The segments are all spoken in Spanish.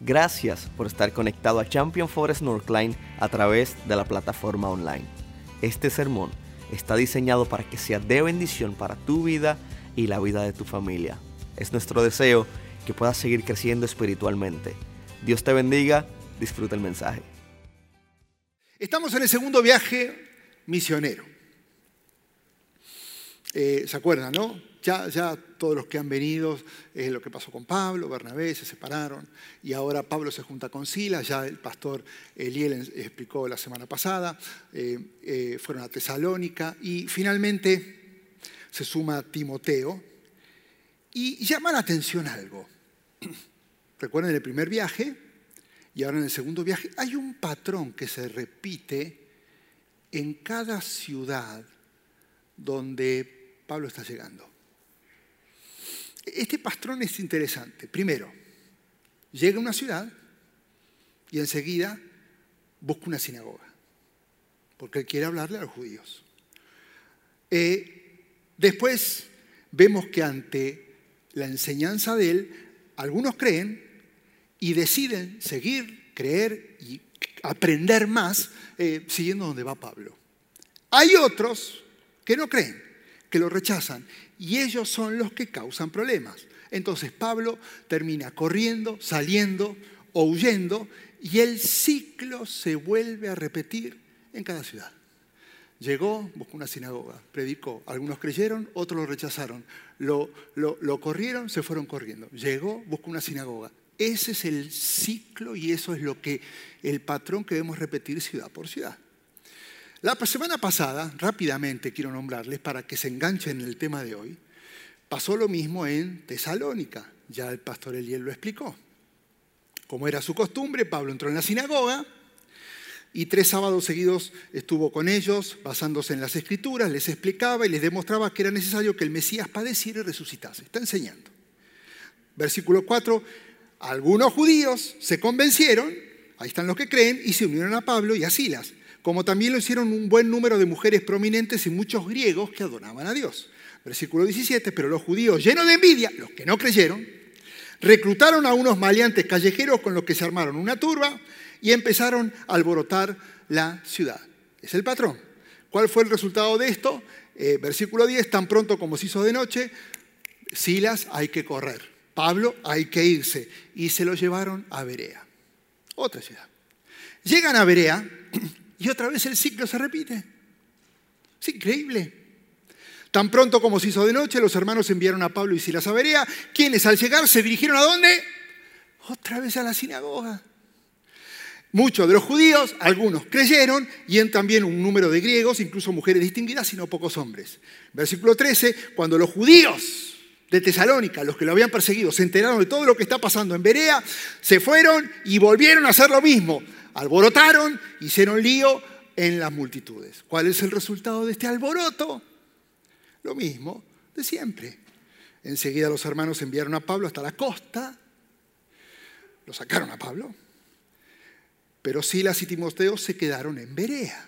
Gracias por estar conectado a Champion Forest Northline a través de la plataforma online. Este sermón está diseñado para que sea de bendición para tu vida y la vida de tu familia. Es nuestro deseo que puedas seguir creciendo espiritualmente. Dios te bendiga, disfruta el mensaje. Estamos en el segundo viaje misionero. Eh, ¿Se acuerdan, no? Ya, todos los que han venido, es lo que pasó con Pablo, Bernabé, se separaron y ahora Pablo se junta con Silas, ya el pastor Eliel explicó la semana pasada, eh, eh, fueron a Tesalónica y finalmente se suma Timoteo y llama la atención algo. Recuerden el primer viaje y ahora en el segundo viaje hay un patrón que se repite en cada ciudad donde Pablo está llegando. Este patrón es interesante. Primero, llega a una ciudad y enseguida busca una sinagoga, porque él quiere hablarle a los judíos. Eh, después vemos que ante la enseñanza de él, algunos creen y deciden seguir, creer y aprender más eh, siguiendo donde va Pablo. Hay otros que no creen, que lo rechazan y ellos son los que causan problemas. Entonces Pablo termina corriendo, saliendo o huyendo y el ciclo se vuelve a repetir en cada ciudad. Llegó, buscó una sinagoga, predicó. Algunos creyeron, otros lo rechazaron. Lo, lo, corrieron, se fueron corriendo. Llegó, buscó una sinagoga. Ese es el ciclo y eso es lo que el patrón que debemos repetir ciudad por ciudad. La semana pasada, rápidamente quiero nombrarles para que se enganchen en el tema de hoy, pasó lo mismo en Tesalónica. Ya el pastor Eliel lo explicó. Como era su costumbre, Pablo entró en la sinagoga y tres sábados seguidos estuvo con ellos, basándose en las escrituras, les explicaba y les demostraba que era necesario que el Mesías padeciera y resucitase. Está enseñando. Versículo 4, algunos judíos se convencieron, ahí están los que creen, y se unieron a Pablo y a Silas como también lo hicieron un buen número de mujeres prominentes y muchos griegos que adoraban a Dios. Versículo 17, pero los judíos, llenos de envidia, los que no creyeron, reclutaron a unos maleantes callejeros con los que se armaron una turba y empezaron a alborotar la ciudad. Es el patrón. ¿Cuál fue el resultado de esto? Eh, versículo 10, tan pronto como se hizo de noche, Silas hay que correr, Pablo hay que irse y se lo llevaron a Berea, otra ciudad. Llegan a Berea y otra vez el ciclo se repite. Es increíble. Tan pronto como se hizo de noche, los hermanos enviaron a Pablo y Silas a Berea, quienes al llegar se dirigieron a dónde? Otra vez a la sinagoga. Muchos de los judíos, algunos creyeron, y en también un número de griegos, incluso mujeres distinguidas, y no pocos hombres. Versículo 13, cuando los judíos de Tesalónica, los que lo habían perseguido, se enteraron de todo lo que está pasando en Berea, se fueron y volvieron a hacer lo mismo alborotaron, hicieron lío en las multitudes. ¿Cuál es el resultado de este alboroto? Lo mismo de siempre. Enseguida los hermanos enviaron a Pablo hasta la costa, lo sacaron a Pablo, pero Silas y Timoteo se quedaron en Berea.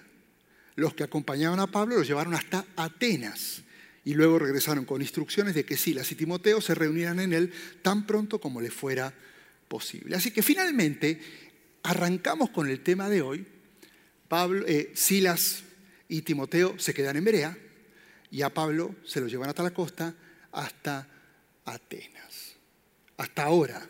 Los que acompañaban a Pablo los llevaron hasta Atenas y luego regresaron con instrucciones de que Silas y Timoteo se reunieran en él tan pronto como le fuera posible. Así que finalmente arrancamos con el tema de hoy. Pablo, eh, Silas y Timoteo se quedan en Berea y a Pablo se lo llevan hasta la costa, hasta Atenas. Hasta ahora,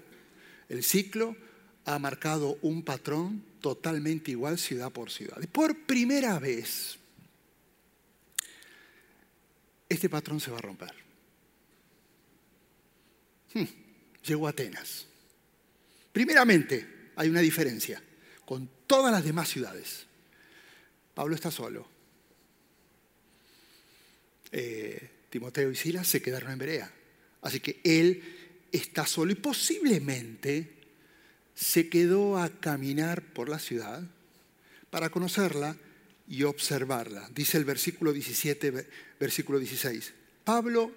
el ciclo ha marcado un patrón totalmente igual ciudad por ciudad. Por primera vez, este patrón se va a romper. Hmm, llegó a Atenas. Primeramente, hay una diferencia con todas las demás ciudades. Pablo está solo. Eh, Timoteo y Silas se quedaron en Berea. Así que él está solo y posiblemente se quedó a caminar por la ciudad para conocerla y observarla. Dice el versículo 17, versículo 16. Pablo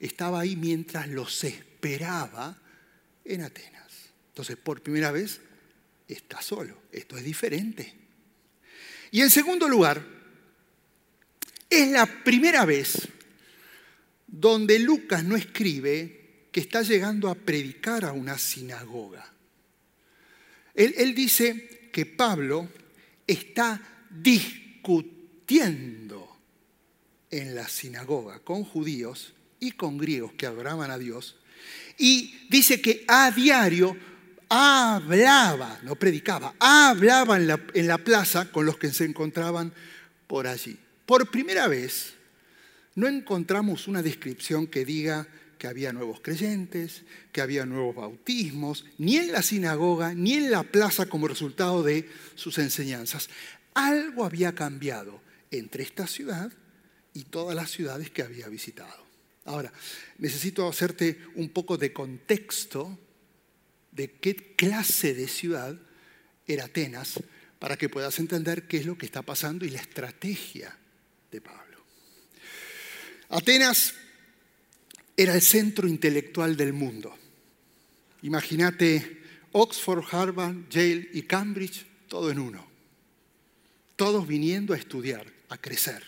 estaba ahí mientras los esperaba en Atenas. Entonces, por primera vez, está solo. Esto es diferente. Y en segundo lugar, es la primera vez donde Lucas no escribe que está llegando a predicar a una sinagoga. Él, dice que Pablo está discutiendo en la sinagoga con judíos y con griegos que adoraban a Dios. Y dice que a diario hablaba, no predicaba, hablaba en la, plaza con los que se encontraban por allí. Por primera vez, no encontramos una descripción que diga que había nuevos creyentes, que había nuevos bautismos, ni en la sinagoga, ni en la plaza como resultado de sus enseñanzas. Algo había cambiado entre esta ciudad y todas las ciudades que había visitado. Ahora, necesito hacerte un poco de contexto de qué clase de ciudad era Atenas para que puedas entender qué es lo que está pasando y la estrategia de Pablo. Atenas era el centro intelectual del mundo. Imagínate Oxford, Harvard, Yale y Cambridge, todo en uno. Todos viniendo a estudiar, a crecer,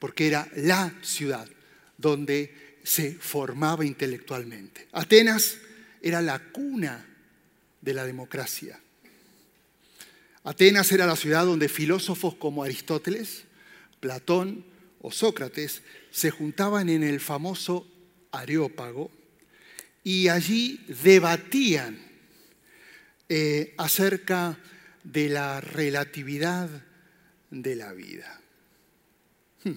porque era la ciudad donde se formaba intelectualmente. Atenas era la cuna de la democracia. Atenas era la ciudad donde filósofos como Aristóteles, Platón o Sócrates se juntaban en el famoso Areópago y allí debatían eh, acerca de la relatividad de la vida. Hmm.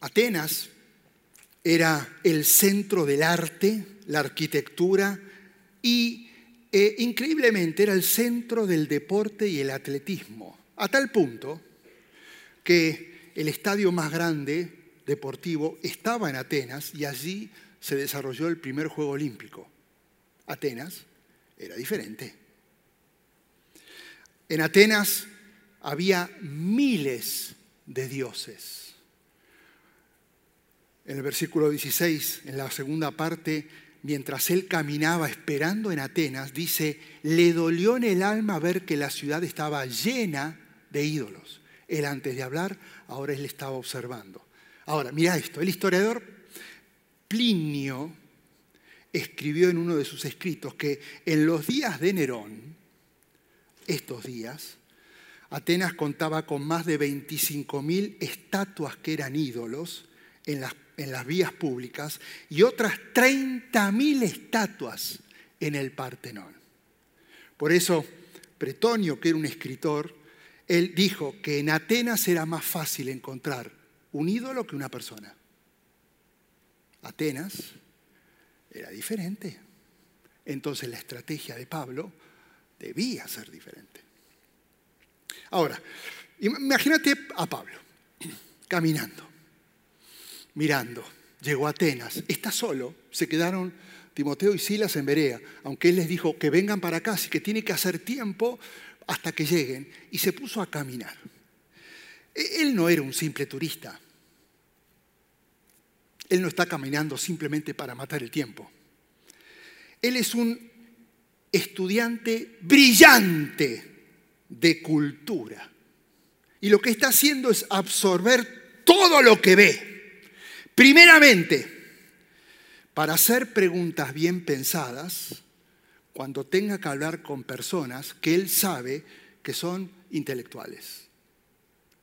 Atenas era el centro del arte, la arquitectura y eh, increíblemente era el centro del deporte y el atletismo, a tal punto que el estadio más grande deportivo estaba en Atenas y allí se desarrolló el primer Juego Olímpico. Atenas era diferente. En Atenas había miles de dioses. En el versículo 16, en la segunda parte, mientras él caminaba esperando en Atenas, dice, le dolió en el alma ver que la ciudad estaba llena de ídolos. Él antes de hablar, ahora él estaba observando. Ahora, mira esto, el historiador Plinio escribió en uno de sus escritos que en los días de Nerón, estos días, Atenas contaba con más de 25.000 estatuas que eran ídolos en las, en las vías públicas y otras 30.000 estatuas en el Partenón. Por eso, Pretonio, que era un escritor, él dijo que en Atenas era más fácil encontrar un ídolo que una persona. Atenas era diferente. Entonces la estrategia de Pablo debía ser diferente. Ahora, imagínate a Pablo caminando, mirando, llegó a Atenas, está solo, se quedaron Timoteo y Silas en Berea, aunque él les dijo que vengan para acá, así que tiene que hacer tiempo hasta que lleguen, y se puso a caminar. E-, él no era un simple turista. Él no está caminando simplemente para matar el tiempo. Él es un estudiante brillante de cultura. Y lo que está haciendo es absorber todo lo que ve. Primeramente, para hacer preguntas bien pensadas, cuando tenga que hablar con personas que él sabe que son intelectuales.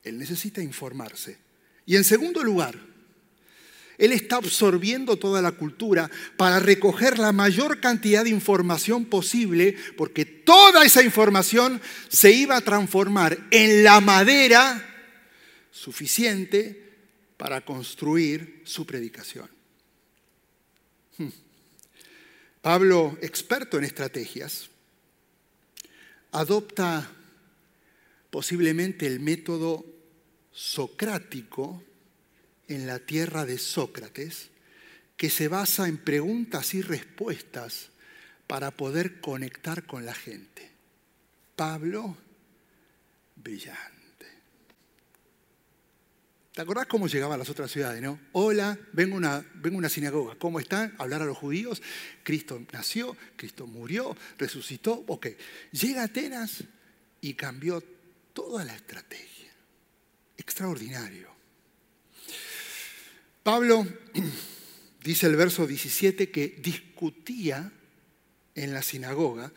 Él necesita informarse. Y en segundo lugar, él está absorbiendo toda la cultura para recoger la mayor cantidad de información posible, porque toda esa información se iba a transformar en la madera suficiente para construir su predicación. Hmm. Pablo, experto en estrategias, adopta posiblemente el método socrático en la tierra de Sócrates, que se basa en preguntas y respuestas para poder conectar con la gente. Pablo, brillante. ¿Te acordás cómo llegaba a las otras ciudades, no? Hola, vengo a una, vengo una sinagoga. ¿Cómo están? Hablar a los judíos. Cristo nació, Cristo murió, resucitó. Ok. Llega a Atenas y cambió toda la estrategia extraordinario. Pablo dice el verso 17 que discutía en la sinagoga.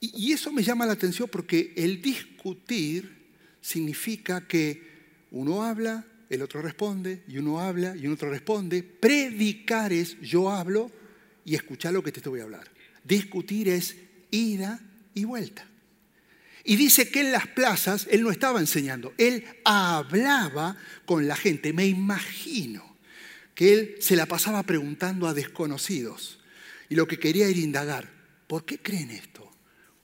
Y, eso me llama la atención porque el discutir significa que uno habla, el otro responde, y uno habla y un otro responde. Predicar es yo hablo y escuchar lo que te voy a hablar. Discutir es ida y vuelta. Y dice que en las plazas él no estaba enseñando, él hablaba con la gente. Me imagino que él se la pasaba preguntando a desconocidos y lo que quería era indagar, ¿por qué creen esto?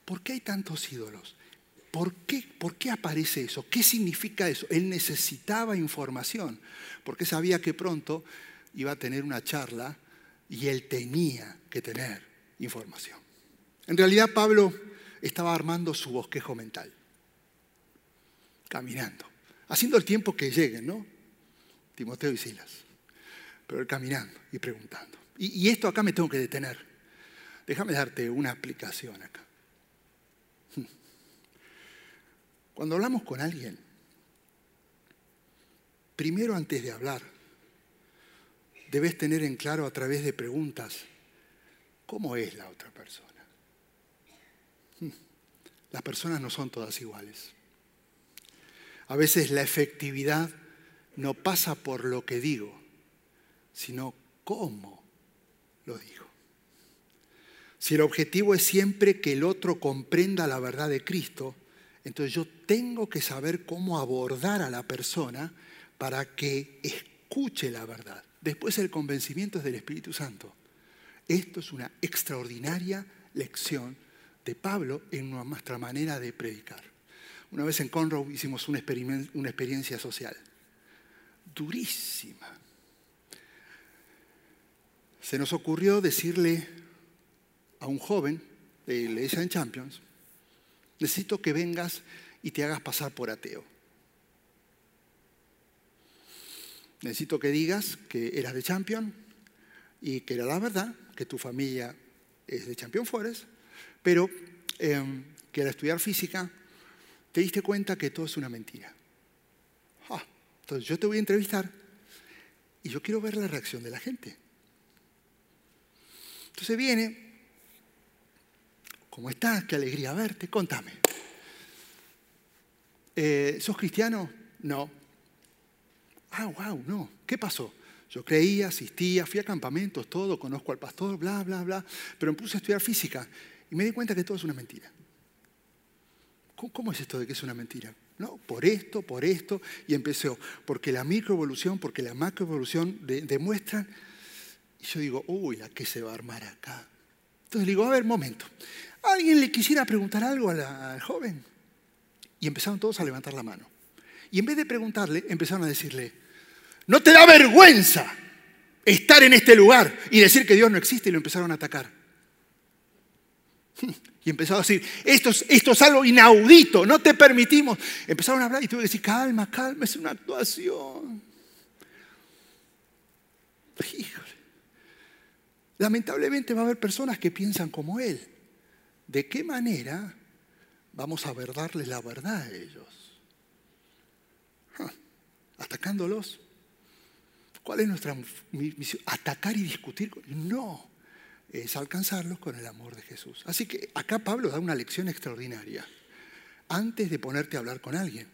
¿Por qué hay tantos ídolos? ¿Por qué, ¿Por qué aparece eso? ¿Qué significa eso? Él necesitaba información, porque sabía que pronto iba a tener una charla y él tenía que tener información. En realidad Pablo estaba armando su bosquejo mental, caminando, haciendo el tiempo que lleguen, ¿no? Timoteo y Silas, pero él caminando y preguntando. Y, y esto acá me tengo que detener. Déjame darte una aplicación acá. Cuando hablamos con alguien, primero antes de hablar, debes tener en claro a través de preguntas cómo es la otra persona. Las personas no son todas iguales. A veces la efectividad no pasa por lo que digo, sino cómo lo digo. Si el objetivo es siempre que el otro comprenda la verdad de Cristo, entonces yo tengo que saber cómo abordar a la persona para que escuche la verdad. Después el convencimiento es del Espíritu Santo. Esto es una extraordinaria lección de Pablo en nuestra manera de predicar. Una vez en Conroe hicimos una, experiencia social, durísima. Se nos ocurrió decirle a un joven de la en Champions, necesito que vengas y te hagas pasar por ateo. Necesito que digas que eras de Champion y que era la verdad, que tu familia es de Champion Forest pero em, que al estudiar física te diste cuenta que todo es una mentira. Ah, entonces yo te voy a entrevistar y yo quiero ver la reacción de la gente. Entonces viene, ¿cómo estás? Qué alegría verte, contame. Eh, ¿Sos cristiano? No. Ah, wow, no. ¿Qué pasó? Yo creía, asistía, fui a campamentos, todo, conozco al pastor, bla, bla, bla, pero me puse a estudiar física y me di cuenta que todo es una mentira. ¿Cómo, es esto de que es una mentira? No, por esto, por esto, y empezó, porque la microevolución, porque la macroevolución demuestran, y yo digo, uy, la que se va a armar acá. Entonces le digo, a ver, momento, ¿alguien le quisiera preguntar algo al joven? Y empezaron todos a levantar la mano. Y en vez de preguntarle, empezaron a decirle, ¿no te da vergüenza estar en este lugar y decir que Dios no existe? Y lo empezaron a atacar. Y empezó a decir, esto es, esto es algo inaudito, no te permitimos. Empezaron a hablar y tuve que decir, calma, calma, es una actuación. Híjole. Lamentablemente va a haber personas que piensan como él. ¿De qué manera vamos a ver darles la verdad a ellos? ¿Atacándolos? ¿Cuál es nuestra misión? ¿Atacar y discutir? No es alcanzarlos con el amor de Jesús. Así que acá Pablo da una lección extraordinaria. Antes de ponerte a hablar con alguien,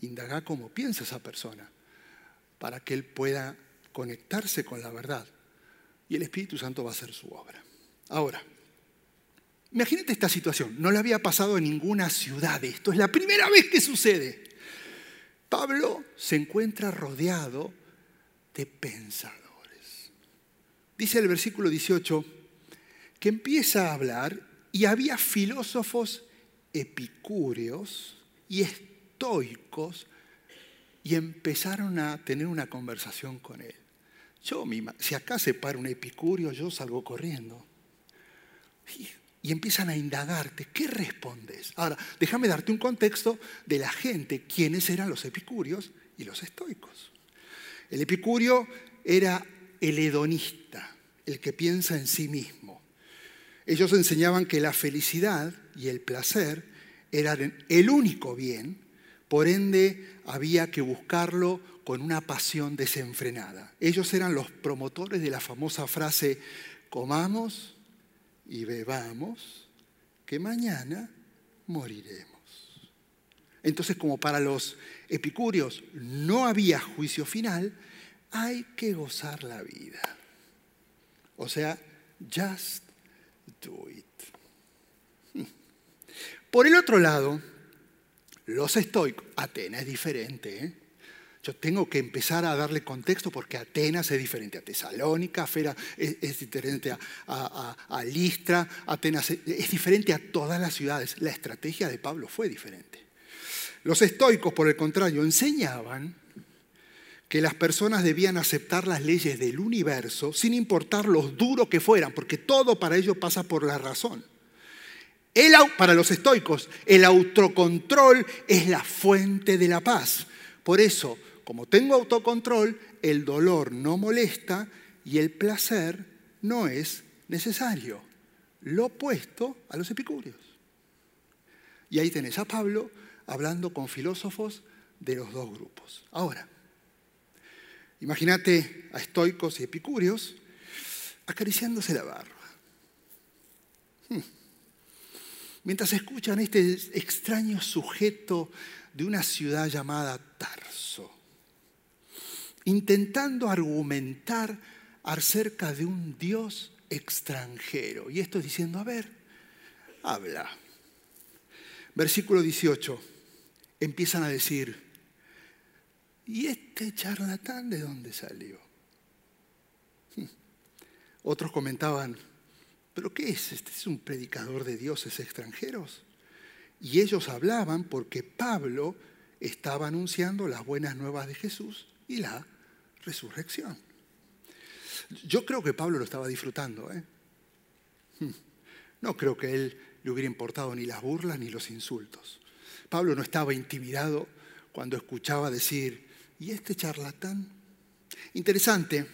indaga cómo piensa esa persona para que él pueda conectarse con la verdad y el Espíritu Santo va a hacer su obra. Ahora, imagínate esta situación, no le había pasado en ninguna ciudad esto, es la primera vez que sucede. Pablo se encuentra rodeado de pensadores. Dice el versículo 18, que empieza a hablar y había filósofos epicúreos y estoicos y empezaron a tener una conversación con él. Yo, si acá se para un epicúreo, yo salgo corriendo. Y, empiezan a indagarte, ¿qué respondes? Ahora, déjame darte un contexto de la gente, quiénes eran los epicúreos y los estoicos. El epicurio era el hedonista, el que piensa en sí mismo. Ellos enseñaban que la felicidad y el placer eran el único bien, por ende había que buscarlo con una pasión desenfrenada. Ellos eran los promotores de la famosa frase, comamos y bebamos, que mañana moriremos. Entonces, como para los epicúreos no había juicio final, hay que gozar la vida. O sea, just do it. Por el otro lado, los estoicos, Atenas es diferente. ¿eh? Yo tengo que empezar a darle contexto porque Atenas es diferente a Tesalónica, Fera es, diferente a, a, Listra, Atenas es diferente a todas las ciudades. La estrategia de Pablo fue diferente. Los estoicos, por el contrario, enseñaban que las personas debían aceptar las leyes del universo sin importar lo duro que fueran, porque todo para ellos pasa por la razón. para los estoicos, el autocontrol es la fuente de la paz. Por eso, como tengo autocontrol, el dolor no molesta y el placer no es necesario. Lo opuesto a los epicúreos. Y ahí tenés a Pablo hablando con filósofos de los dos grupos. Ahora, imagínate a estoicos y epicúreos acariciándose la barba. Hmm. Mientras escuchan este extraño sujeto de una ciudad llamada Tarso, intentando argumentar acerca de un Dios extranjero. Y esto diciendo, a ver, habla. Versículo 18 empiezan a decir, ¿y este charlatán de dónde salió? Otros comentaban, ¿pero qué es? ¿Este es un predicador de dioses extranjeros? Y ellos hablaban porque Pablo estaba anunciando las buenas nuevas de Jesús y la resurrección. Yo creo que Pablo lo estaba disfrutando. ¿eh? No creo que él le hubiera importado ni las burlas ni los insultos. Pablo no estaba intimidado cuando escuchaba decir, ¿y este charlatán? Interesante,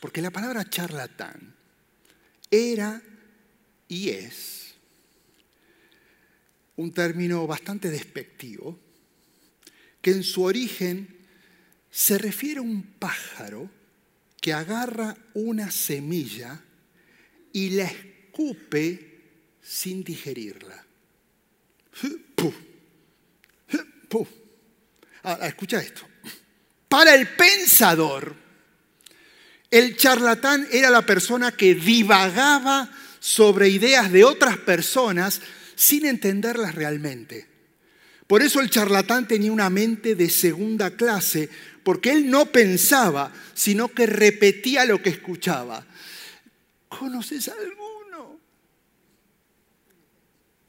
porque la palabra charlatán era y es un término bastante despectivo, que en su origen se refiere a un pájaro que agarra una semilla y la escupe sin digerirla. Escucha esto. Para el pensador, el charlatán era la persona que divagaba sobre ideas de otras personas sin entenderlas realmente. Por eso el charlatán tenía una mente de segunda clase, porque él no pensaba, sino que repetía lo que escuchaba. ¿Conoces algo?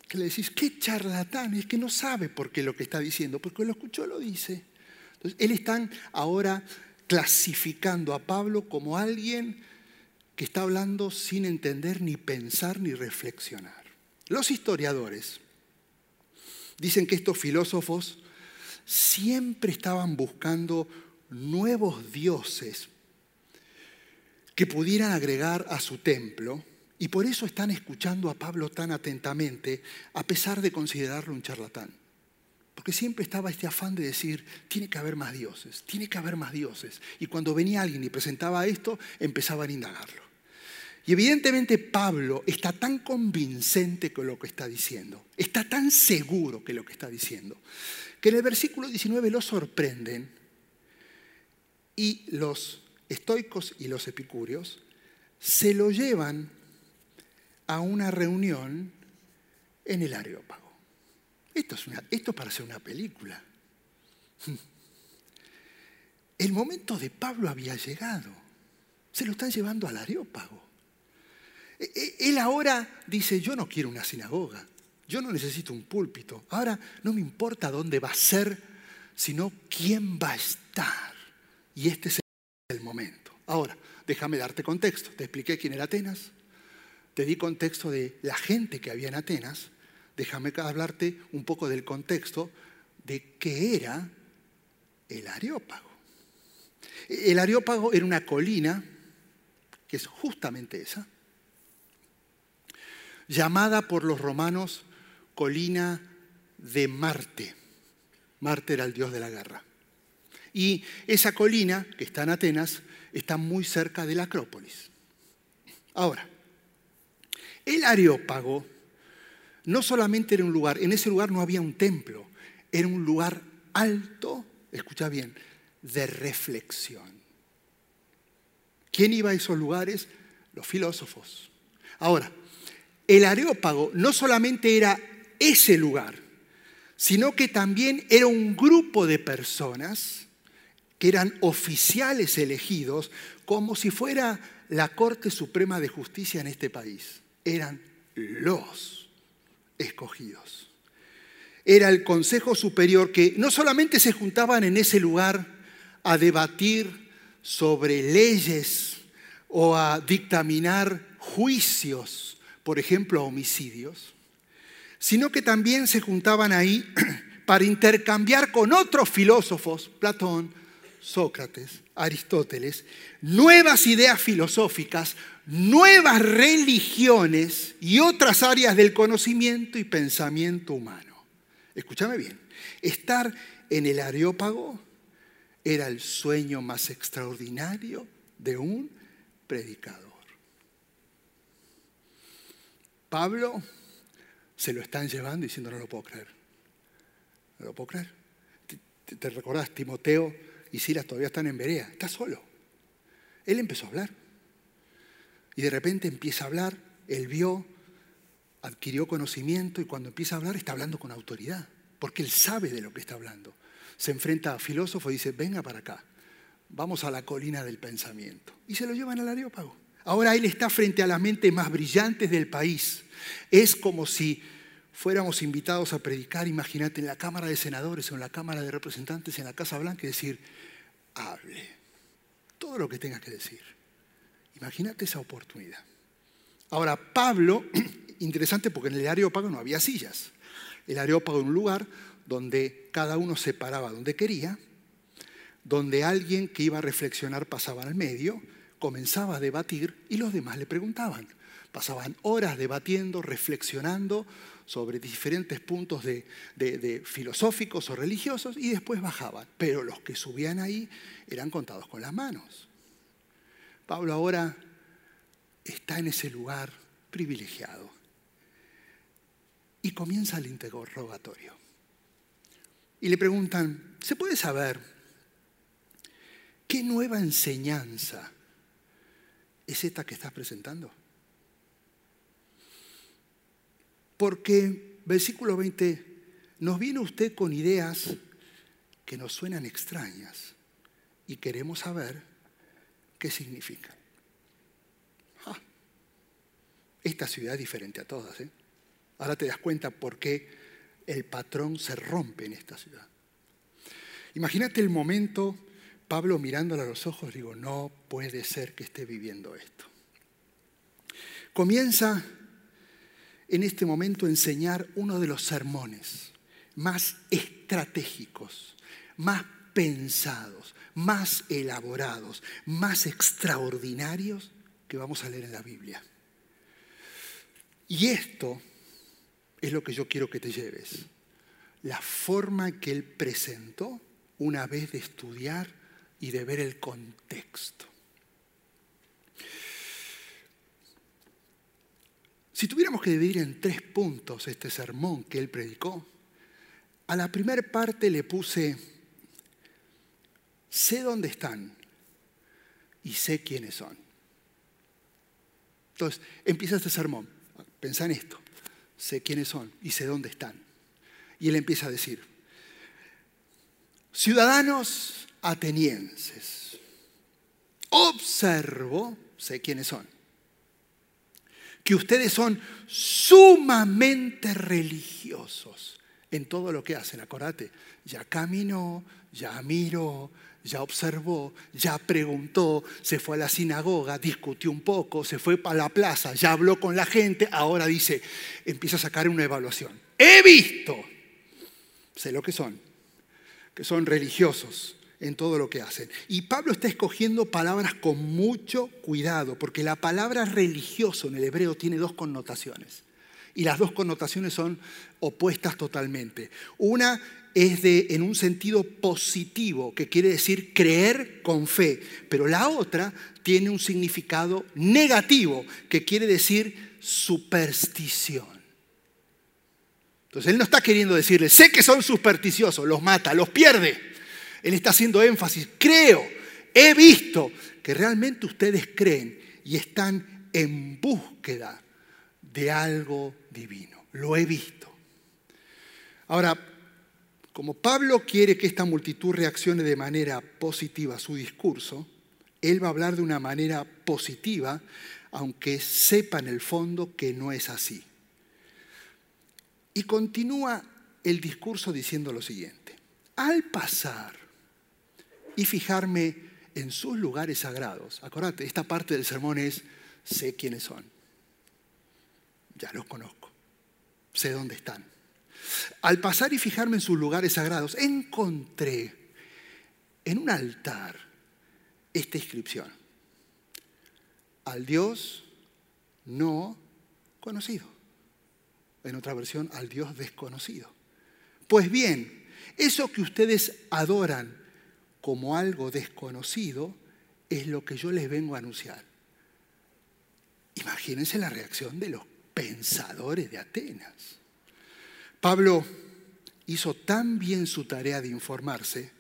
que le decís, qué charlatán, es que no sabe por qué lo que está diciendo, porque lo escuchó, lo dice. Entonces, él está ahora clasificando a Pablo como alguien que está hablando sin entender ni pensar ni reflexionar. Los historiadores dicen que estos filósofos siempre estaban buscando nuevos dioses que pudieran agregar a su templo y por eso están escuchando a Pablo tan atentamente, a pesar de considerarlo un charlatán. Porque siempre estaba este afán de decir, tiene que haber más dioses, tiene que haber más dioses. Y cuando venía alguien y presentaba esto, empezaban a indagarlo. Y evidentemente Pablo está tan convincente con lo que está diciendo, está tan seguro que lo que está diciendo, que en el versículo 19 lo sorprenden y los estoicos y los epicúreos se lo llevan a una reunión en el Areópago. Esto es, esto para hacer una película. El momento de Pablo había llegado. Se lo están llevando al Areópago. E, e, él ahora dice, yo no quiero una sinagoga, yo no necesito un púlpito. Ahora no me importa dónde va a ser, sino quién va a estar. Y este es el momento. Ahora, déjame darte contexto. Te expliqué quién era Atenas, te di contexto de la gente que había en Atenas, déjame hablarte un poco del contexto de qué era el Areópago. El Areópago era una colina, que es justamente esa, llamada por los romanos colina de Marte. Marte era el dios de la guerra. Y esa colina, que está en Atenas, está muy cerca de la Acrópolis. Ahora, El Areópago no solamente era un lugar, en ese lugar no había un templo, era un lugar alto, escucha bien, de reflexión. ¿Quién iba a esos lugares? Los filósofos. Ahora, el Areópago no solamente era ese lugar, sino que también era un grupo de personas que eran oficiales elegidos como si fuera la Corte Suprema de Justicia en este país. Eran los escogidos. Era el Consejo Superior que no solamente se juntaban en ese lugar a debatir sobre leyes o a dictaminar juicios, por ejemplo, a homicidios, sino que también se juntaban ahí para intercambiar con otros filósofos, Platón, Sócrates, Aristóteles, nuevas ideas filosóficas, nuevas religiones y otras áreas del conocimiento y pensamiento humano. Escúchame bien, estar en el Areópago era el sueño más extraordinario de un predicador. Pablo se lo están llevando diciendo no lo puedo creer. No lo puedo creer. ¿Te, te recordás, Timoteo y Silas todavía están en Berea, está solo. Él empezó a hablar. Y de repente empieza a hablar, él vio, adquirió conocimiento y cuando empieza a hablar está hablando con autoridad, porque él sabe de lo que está hablando. Se enfrenta a filósofo y dice, venga para acá, vamos a la colina del pensamiento. Y se lo llevan al Areópago. Ahora él está frente a las mentes más brillantes del país. Es como si fuéramos invitados a predicar, imagínate, en la Cámara de Senadores o en la Cámara de Representantes, en la Casa Blanca, y decir, hable todo lo que tenga que decir. Imagínate esa oportunidad. Ahora, Pablo, interesante porque en el Areópago no había sillas. El Areópago era un lugar donde cada uno se paraba donde quería, donde alguien que iba a reflexionar pasaba al medio, comenzaba a debatir y los demás le preguntaban. Pasaban horas debatiendo, reflexionando sobre diferentes puntos de, filosóficos o religiosos y después bajaban. Pero los que subían ahí eran contados con las manos. Pablo ahora está en ese lugar privilegiado y comienza el interrogatorio. Y le preguntan, ¿se puede saber qué nueva enseñanza es esta que estás presentando? Porque, versículo 20, nos viene usted con ideas que nos suenan extrañas y queremos saber qué significan. Ah, esta ciudad es diferente a todas. ¿eh? Ahora te das cuenta por qué el patrón se rompe en esta ciudad. Imagínate el momento, Pablo mirándole a los ojos, digo, no puede ser que esté viviendo esto. Comienza en este momento enseñar uno de los sermones más estratégicos, más pensados, más elaborados, más extraordinarios que vamos a leer en la Biblia. Y esto es lo que yo quiero que te lleves. La forma que él presentó una vez de estudiar y de ver el contexto. Si tuviéramos que dividir en tres puntos este sermón que él predicó, a la primera parte le puse, sé dónde están y sé quiénes son. Entonces, empieza este sermón, pensá en esto, sé quiénes son y sé dónde están. Y él empieza a decir, ciudadanos atenienses, observo, sé quiénes son que ustedes son sumamente religiosos en todo lo que hacen. Acordate, ya caminó, ya miró, ya observó, ya preguntó, se fue a la sinagoga, discutió un poco, se fue para la plaza, ya habló con la gente, ahora dice, empieza a sacar una evaluación. He visto, sé lo que son, que son religiosos, en todo lo que hacen. Y Pablo está escogiendo palabras con mucho cuidado, porque la palabra religioso en el hebreo tiene dos connotaciones. Y las dos connotaciones son opuestas totalmente. Una es de en un sentido positivo, que quiere decir creer con fe, pero la otra tiene un significado negativo, que quiere decir superstición. Entonces él no está queriendo decirle, sé que son supersticiosos, los mata, los pierde. Él está haciendo énfasis, creo, he visto que realmente ustedes creen y están en búsqueda de algo divino. Lo he visto. Ahora, como Pablo quiere que esta multitud reaccione de manera positiva a su discurso, él va a hablar de una manera positiva, aunque sepa en el fondo que no es así. Y continúa el discurso diciendo lo siguiente. Al pasar y fijarme en sus lugares sagrados, acordate, esta parte del sermón es, sé quiénes son, ya los conozco, sé dónde están. Al pasar y fijarme en sus lugares sagrados, encontré en un altar esta inscripción. Al Dios no conocido. En otra versión, al Dios desconocido. Pues bien, eso que ustedes adoran como algo desconocido es lo que yo les vengo a anunciar. Imagínense la reacción de los pensadores de Atenas. Pablo hizo tan bien su tarea de informarse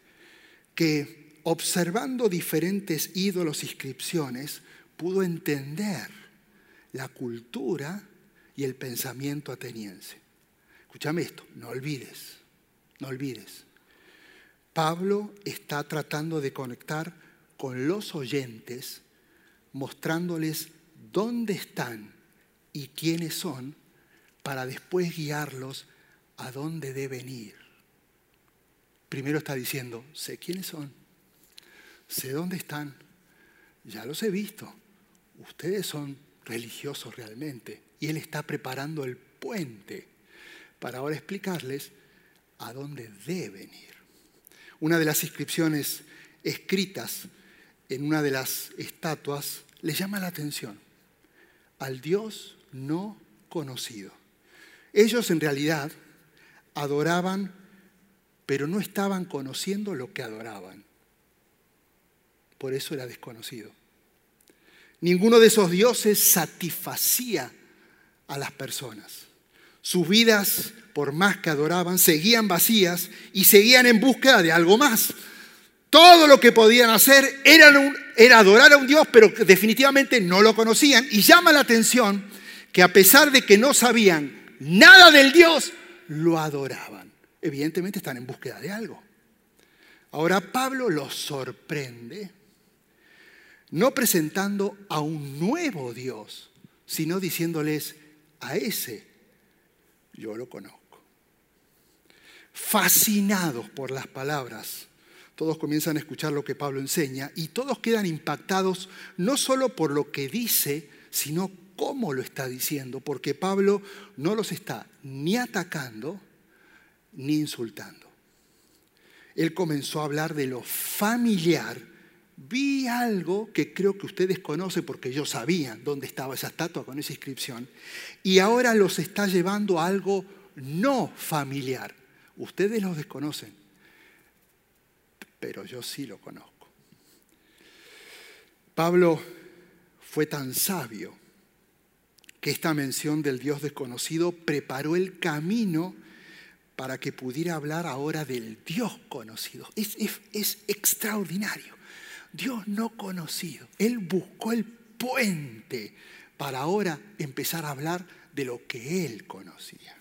que observando diferentes ídolos inscripciones pudo entender la cultura y el pensamiento ateniense. Escúchame esto, no olvides, no olvides. Pablo está tratando de conectar con los oyentes, mostrándoles dónde están y quiénes son, para después guiarlos a dónde deben ir. Primero está diciendo, sé quiénes son, sé dónde están, ya los he visto, ustedes son religiosos realmente. Y Él está preparando el puente para ahora explicarles a dónde deben ir. Una de las inscripciones escritas en una de las estatuas les llama la atención. Al Dios no conocido. Ellos en realidad adoraban, pero no estaban conociendo lo que adoraban. Por eso era desconocido. Ninguno de esos dioses satisfacía a las personas. Sus vidas, por más que adoraban, seguían vacías y seguían en búsqueda de algo más. Todo lo que podían hacer era, era adorar a un Dios, pero definitivamente no lo conocían. Y llama la atención que a pesar de que no sabían nada del Dios, lo adoraban. Evidentemente están en búsqueda de algo. Ahora Pablo los sorprende, no presentando a un nuevo Dios, sino diciéndoles, a ese yo lo conozco. Fascinados por las palabras, todos comienzan a escuchar lo que Pablo enseña y todos quedan impactados no solo por lo que dice, sino cómo lo está diciendo, porque Pablo no los está ni atacando ni insultando. Él comenzó a hablar de lo familiar. Vi algo que creo que ustedes conocen porque yo sabía dónde estaba esa estatua con esa inscripción. Y ahora los está llevando a algo no familiar. Ustedes los desconocen, pero yo sí lo conozco. Pablo fue tan sabio que esta mención del Dios desconocido preparó el camino para que pudiera hablar ahora del Dios conocido. Es, es, extraordinario. Dios no conocido. Él buscó el puente para ahora empezar a hablar de lo que él conocía.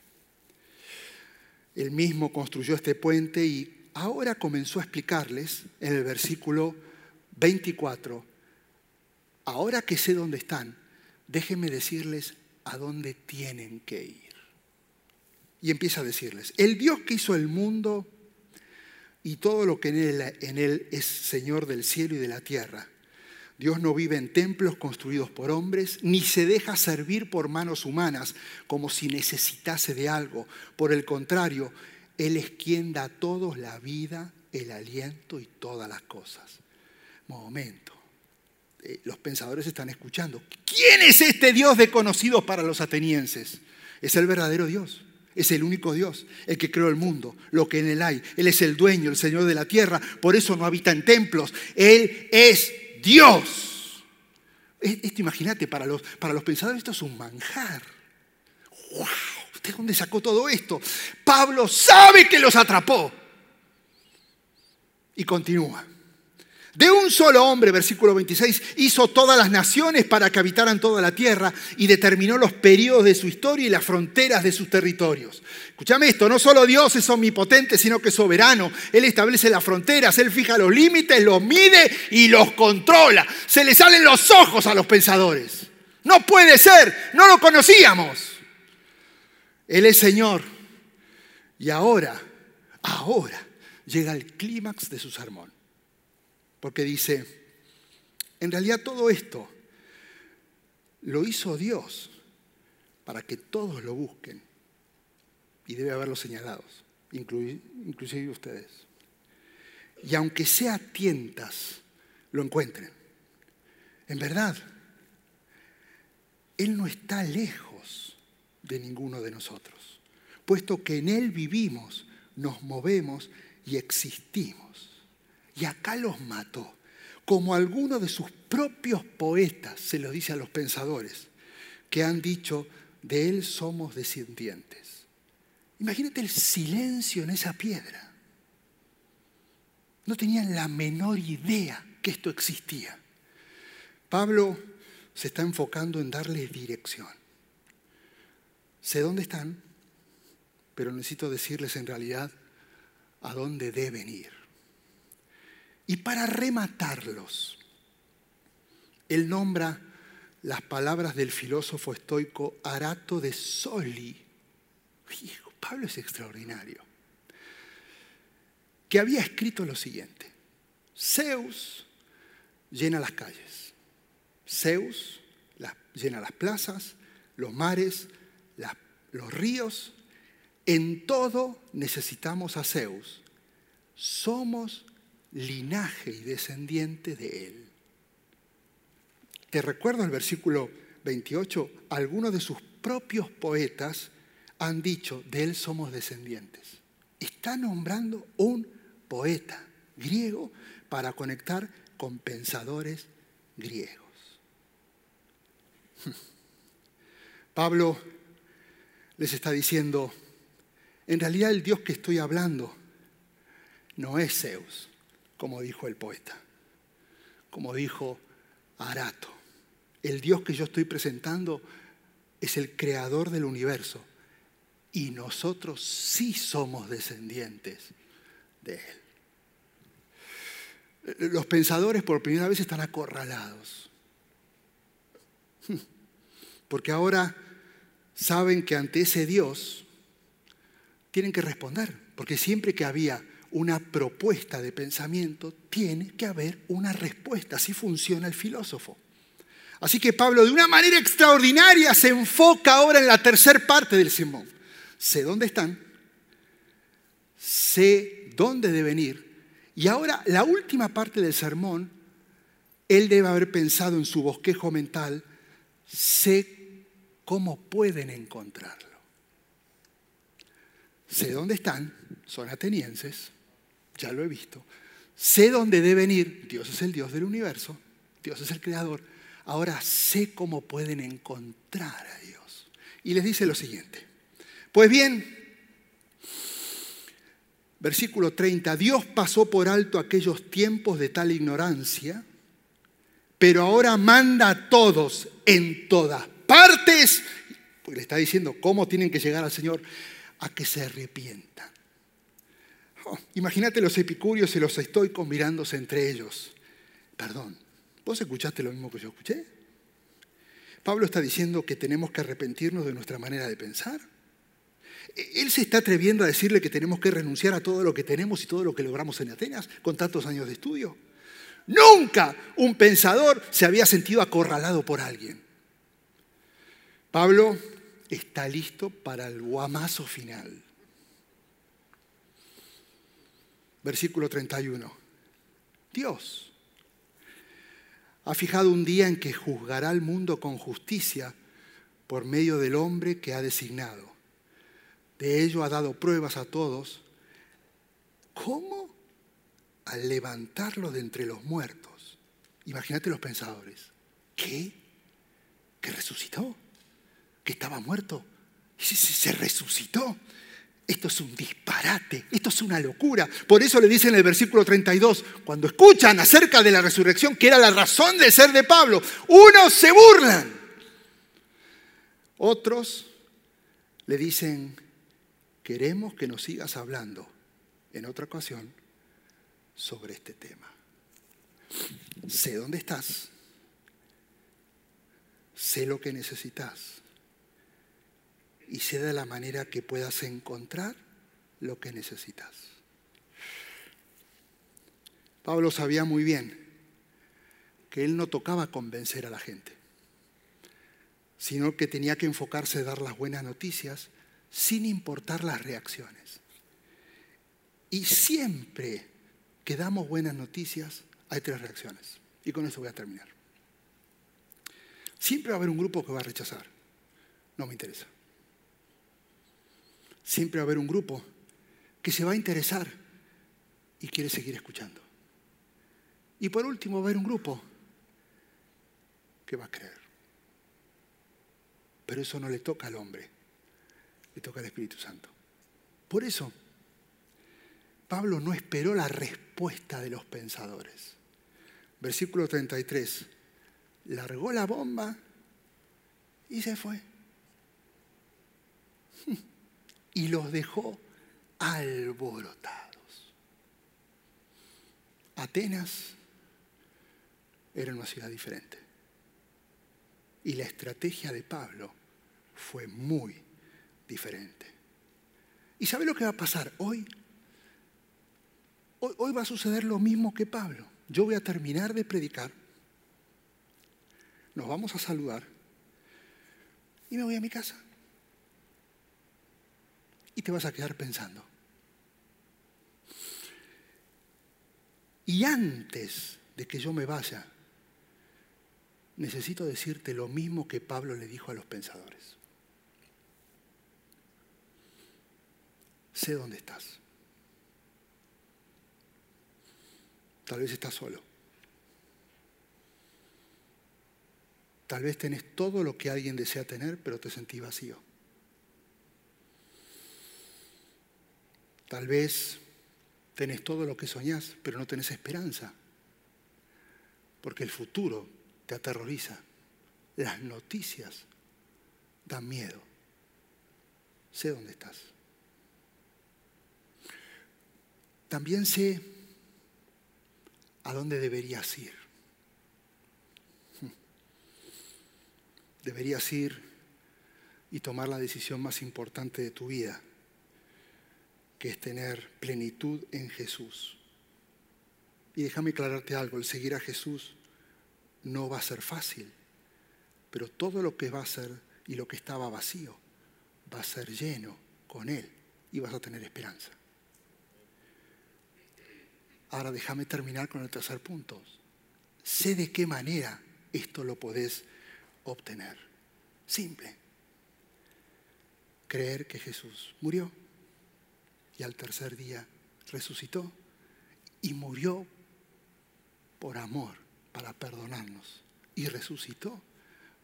Él mismo construyó este puente y ahora comenzó a explicarles en el versículo 24, ahora que sé dónde están, déjenme decirles a dónde tienen que ir. Y empieza a decirles, el Dios que hizo el mundo y todo lo que en él, es Señor del cielo y de la tierra. Dios no vive en templos construidos por hombres, ni se deja servir por manos humanas como si necesitase de algo. Por el contrario, Él es quien da a todos la vida, el aliento y todas las cosas. Momento. Eh, los pensadores están escuchando. ¿Quién es este Dios desconocido para los atenienses? Es el verdadero Dios. Es el único Dios, el que creó el mundo, lo que en él hay. Él es el dueño, el Señor de la tierra. Por eso no habita en templos. Él es Dios. Esto imagínate, para los, para los pensadores esto es un manjar. ¡Wow! ¿De dónde sacó todo esto? Pablo sabe que los atrapó. Y continúa. De un solo hombre, versículo 26, hizo todas las naciones para que habitaran toda la tierra y determinó los periodos de su historia y las fronteras de sus territorios. Escúchame esto, no solo Dios es omnipotente, sino que es soberano. Él establece las fronteras, Él fija los límites, los mide y los controla. Se le salen los ojos a los pensadores. No puede ser, no lo conocíamos. Él es Señor. Y ahora, ahora llega el clímax de su sermón. Porque dice, en realidad todo esto lo hizo Dios para que todos lo busquen. Y debe haberlos señalados, inclusive ustedes. Y aunque sea tientas, lo encuentren. En verdad, Él no está lejos de ninguno de nosotros, puesto que en Él vivimos, nos movemos y existimos. Y acá los mató, como alguno de sus propios poetas se lo dice a los pensadores, que han dicho, de él somos descendientes. Imagínate el silencio en esa piedra. No tenían la menor idea que esto existía. Pablo se está enfocando en darles dirección. Sé dónde están, pero necesito decirles en realidad a dónde deben ir. Y para rematarlos, él nombra las palabras del filósofo estoico Arato de Soli. Pablo es extraordinario. Que había escrito lo siguiente. Zeus llena las calles. Zeus llena las plazas, los mares, los ríos. En todo necesitamos a Zeus. Somos linaje y descendiente de él. Te recuerdo el versículo 28, algunos de sus propios poetas han dicho, de él somos descendientes. Está nombrando un poeta griego para conectar con pensadores griegos. Pablo les está diciendo, en realidad el Dios que estoy hablando no es Zeus, como dijo el poeta, como dijo Arato. El Dios que yo estoy presentando es el creador del universo y nosotros sí somos descendientes de Él. Los pensadores por primera vez están acorralados, porque ahora saben que ante ese Dios tienen que responder, porque siempre que había una propuesta de pensamiento, tiene que haber una respuesta. Así funciona el filósofo. Así que Pablo de una manera extraordinaria se enfoca ahora en la tercera parte del sermón. Sé dónde están, sé dónde deben ir. Y ahora la última parte del sermón, él debe haber pensado en su bosquejo mental, sé cómo pueden encontrarlo. Sé dónde están, son atenienses, ya lo he visto. Sé dónde deben ir, Dios es el Dios del universo, Dios es el creador. Ahora sé cómo pueden encontrar a Dios. Y les dice lo siguiente. Pues bien, versículo 30, Dios pasó por alto aquellos tiempos de tal ignorancia, pero ahora manda a todos en todas partes, porque le está diciendo cómo tienen que llegar al Señor, a que se arrepientan. Imagínate los epicúreos y los estoicos mirándose entre ellos. Perdón, ¿vos escuchaste lo mismo que yo escuché? Pablo está diciendo que tenemos que arrepentirnos de nuestra manera de pensar. E, él se está atreviendo a decirle que tenemos que renunciar a todo lo que tenemos y todo lo que logramos en Atenas con tantos años de estudio. Nunca un pensador se había sentido acorralado por alguien. Pablo está listo para el guamazo final. Versículo 31. Dios ha fijado un día en que juzgará al mundo con justicia por medio del hombre que ha designado. De ello ha dado pruebas a todos. ¿Cómo? Al levantarlo de entre los muertos. Imagínate los pensadores. ¿Qué? ¿Que resucitó? ¿Que estaba muerto? ¿Y se, se resucitó? Esto es un disparate, esto es una locura. Por eso le dice en el versículo 32, cuando escuchan acerca de la resurrección, que era la razón de ser de Pablo, unos se burlan, otros le dicen, queremos que nos sigas hablando en otra ocasión sobre este tema. Sé dónde estás, sé lo que necesitas y sé de la manera que puedas encontrar lo que necesitas. Pablo sabía muy bien que él no tocaba convencer a la gente, sino que tenía que enfocarse en dar las buenas noticias sin importar las reacciones. Y siempre que damos buenas noticias hay tres reacciones. Y con eso voy a terminar. Siempre va a haber un grupo que va a rechazar. No me interesa siempre va a haber un grupo que se va a interesar y quiere seguir escuchando. Y por último va a haber un grupo que va a creer. Pero eso no le toca al hombre, le toca al Espíritu Santo. Por eso, Pablo no esperó la respuesta de los pensadores. Versículo 33, largó la bomba y se fue y los dejó alborotados. Atenas era una ciudad diferente. Y la estrategia de Pablo fue muy diferente. ¿Y sabe lo que va a pasar hoy? hoy? Hoy va a suceder lo mismo que Pablo. Yo voy a terminar de predicar, nos vamos a saludar y me voy a mi casa y te vas a quedar pensando. Y antes de que yo me vaya, necesito decirte lo mismo que Pablo le dijo a los pensadores. Sé dónde estás. Tal vez estás solo. Tal vez tenés todo lo que alguien desea tener, pero te sentís vacío. Tal vez tenés todo lo que soñás, pero no tenés esperanza, porque el futuro te aterroriza. Las noticias dan miedo. Sé dónde estás. También sé a dónde deberías ir. Deberías ir y tomar la decisión más importante de tu vida que es tener plenitud en Jesús. Y déjame aclararte algo, el seguir a Jesús no va a ser fácil, pero todo lo que va a ser y lo que estaba vacío va a ser lleno con Él y vas a tener esperanza. Ahora déjame terminar con el tercer punto. Sé de qué manera esto lo podés obtener. Simple. Creer que Jesús murió y al tercer día resucitó y murió por amor para perdonarnos y resucitó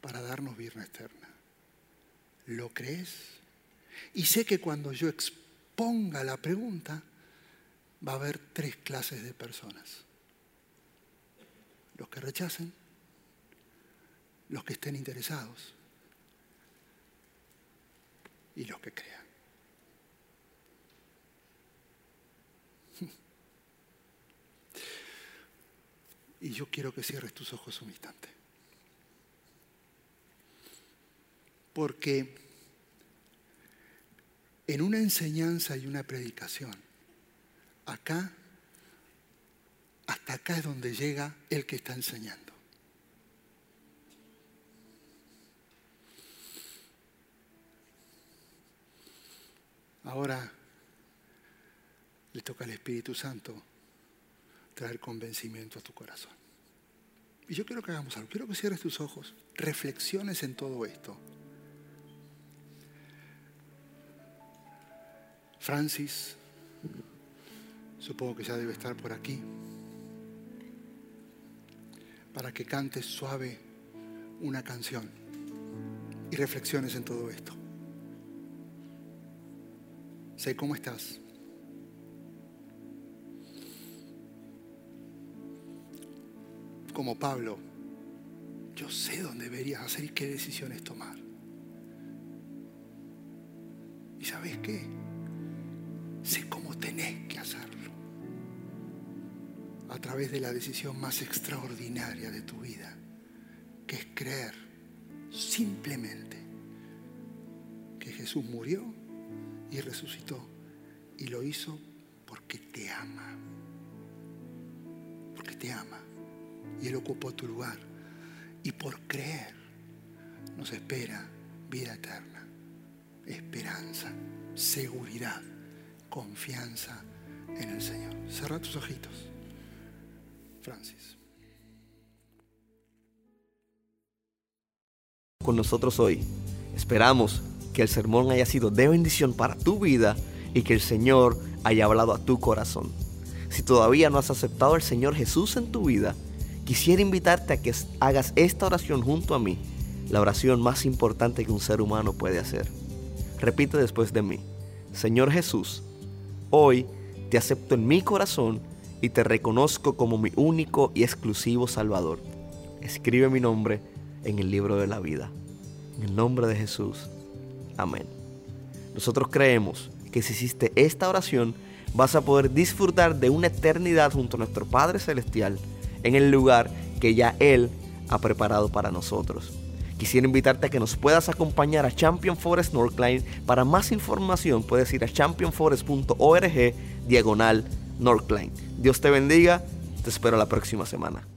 para darnos vida eterna. ¿Lo crees? Y sé que cuando yo exponga la pregunta, va a haber tres clases de personas. Los que rechacen, los que estén interesados y los que crean. Y yo quiero que cierres tus ojos un instante. Porque en una enseñanza y una predicación, acá, hasta acá es donde llega el que está enseñando. Ahora le toca al Espíritu Santo traer convencimiento a tu corazón. Y yo quiero que hagamos algo, quiero que cierres tus ojos, reflexiones en todo esto. Francis, supongo que ya debe estar por aquí, para que cantes suave una canción y reflexiones en todo esto. Sé cómo estás. Como Pablo, yo sé dónde deberías hacer y qué decisiones tomar. ¿Y sabes qué? Sé cómo tenés que hacerlo. A través de la decisión más extraordinaria de tu vida, que es creer simplemente que Jesús murió y resucitó. Y lo hizo porque te ama. Porque te ama. Y Él ocupó tu lugar. Y por creer nos espera vida eterna, esperanza, seguridad, confianza en el Señor. Cerra tus ojitos. Francis. Con nosotros hoy. Esperamos que el sermón haya sido de bendición para tu vida y que el Señor haya hablado a tu corazón. Si todavía no has aceptado al Señor Jesús en tu vida, quisiera invitarte a que hagas esta oración junto a mí, la oración más importante que un ser humano puede hacer. Repite después de mí, Señor Jesús, hoy te acepto en mi corazón y te reconozco como mi único y exclusivo Salvador. Escribe mi nombre en el libro de la vida. En el nombre de Jesús. Amén. Nosotros creemos que si hiciste esta oración, vas a poder disfrutar de una eternidad junto a nuestro Padre Celestial en el lugar que ya Él ha preparado para nosotros. Quisiera invitarte a que nos puedas acompañar a Champion Forest Northline. Para más información puedes ir a championforest.org diagonal Northline. Dios te bendiga, te espero la próxima semana.